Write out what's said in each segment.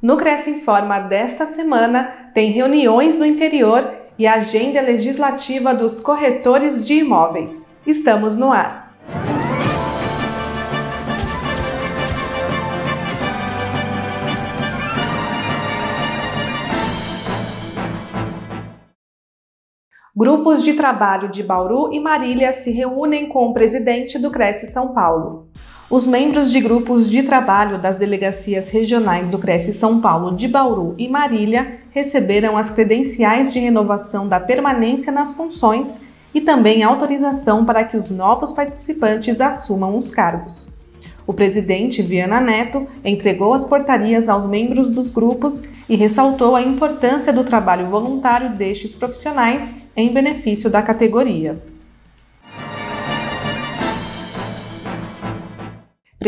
No Cresce Informa desta semana tem reuniões no interior e agenda legislativa dos corretores de imóveis. Estamos no ar. Grupos de trabalho de Bauru e Marília se reúnem com o presidente do Cresce São Paulo. Os membros de grupos de trabalho das delegacias regionais do Cresce São Paulo de Bauru e Marília receberam as credenciais de renovação da permanência nas funções e também autorização para que os novos participantes assumam os cargos. O presidente Viana Neto entregou as portarias aos membros dos grupos e ressaltou a importância do trabalho voluntário destes profissionais em benefício da categoria.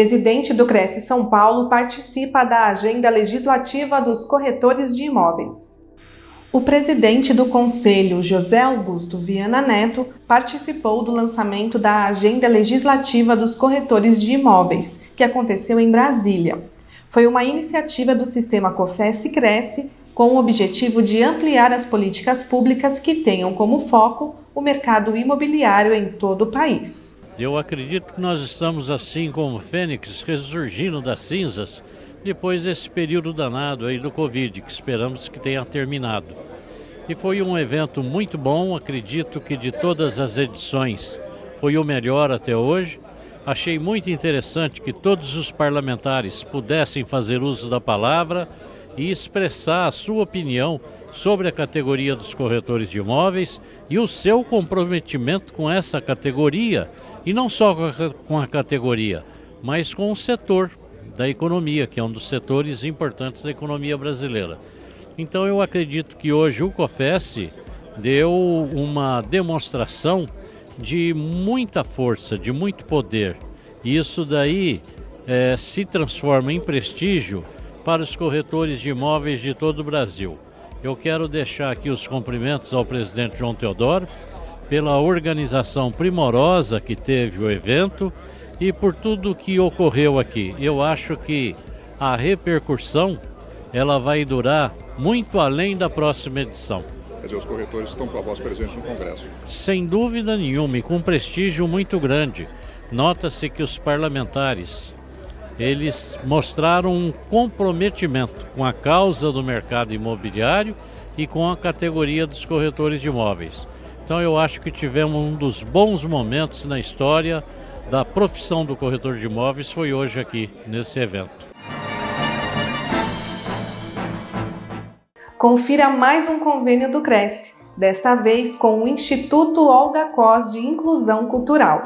Presidente do Cresce São Paulo participa da agenda legislativa dos corretores de imóveis. O presidente do Conselho, José Augusto Viana Neto, participou do lançamento da Agenda Legislativa dos Corretores de Imóveis, que aconteceu em Brasília. Foi uma iniciativa do sistema COFES Cresce com o objetivo de ampliar as políticas públicas que tenham como foco o mercado imobiliário em todo o país. Eu acredito que nós estamos assim como fênix ressurgindo das cinzas depois desse período danado aí do Covid, que esperamos que tenha terminado. E foi um evento muito bom, acredito que de todas as edições foi o melhor até hoje. Achei muito interessante que todos os parlamentares pudessem fazer uso da palavra e expressar a sua opinião sobre a categoria dos corretores de imóveis e o seu comprometimento com essa categoria, e não só com a categoria, mas com o setor, da economia, que é um dos setores importantes da economia brasileira. Então eu acredito que hoje o COFES deu uma demonstração de muita força, de muito poder. E isso daí é, se transforma em prestígio para os corretores de imóveis de todo o Brasil. Eu quero deixar aqui os cumprimentos ao presidente João Teodoro pela organização primorosa que teve o evento e por tudo que ocorreu aqui. Eu acho que a repercussão ela vai durar muito além da próxima edição. Quer dizer, os corretores estão com a voz presente no Congresso. Sem dúvida nenhuma e com um prestígio muito grande. Nota-se que os parlamentares eles mostraram um comprometimento com a causa do mercado imobiliário e com a categoria dos corretores de imóveis. Então eu acho que tivemos um dos bons momentos na história da profissão do corretor de imóveis foi hoje aqui nesse evento. Confira mais um convênio do Cresce, desta vez com o Instituto Olga Cos de Inclusão Cultural.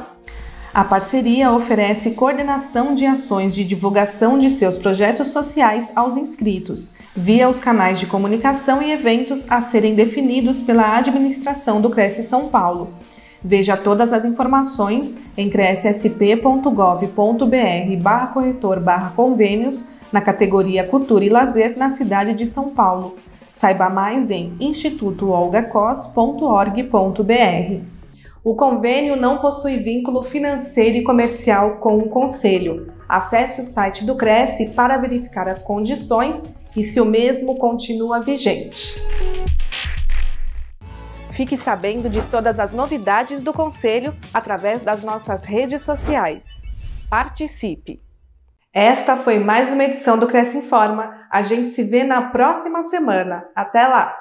A parceria oferece coordenação de ações de divulgação de seus projetos sociais aos inscritos, via os canais de comunicação e eventos a serem definidos pela administração do Cresce São Paulo Veja todas as informações em crescsp.gov.br corretor convênios na categoria Cultura e Lazer na cidade de São Paulo. Saiba mais em institutoolgacos.org.br. O convênio não possui vínculo financeiro e comercial com o Conselho. Acesse o site do Cresce para verificar as condições e se o mesmo continua vigente. Fique sabendo de todas as novidades do Conselho através das nossas redes sociais. Participe! Esta foi mais uma edição do Cresce Informa. A gente se vê na próxima semana. Até lá!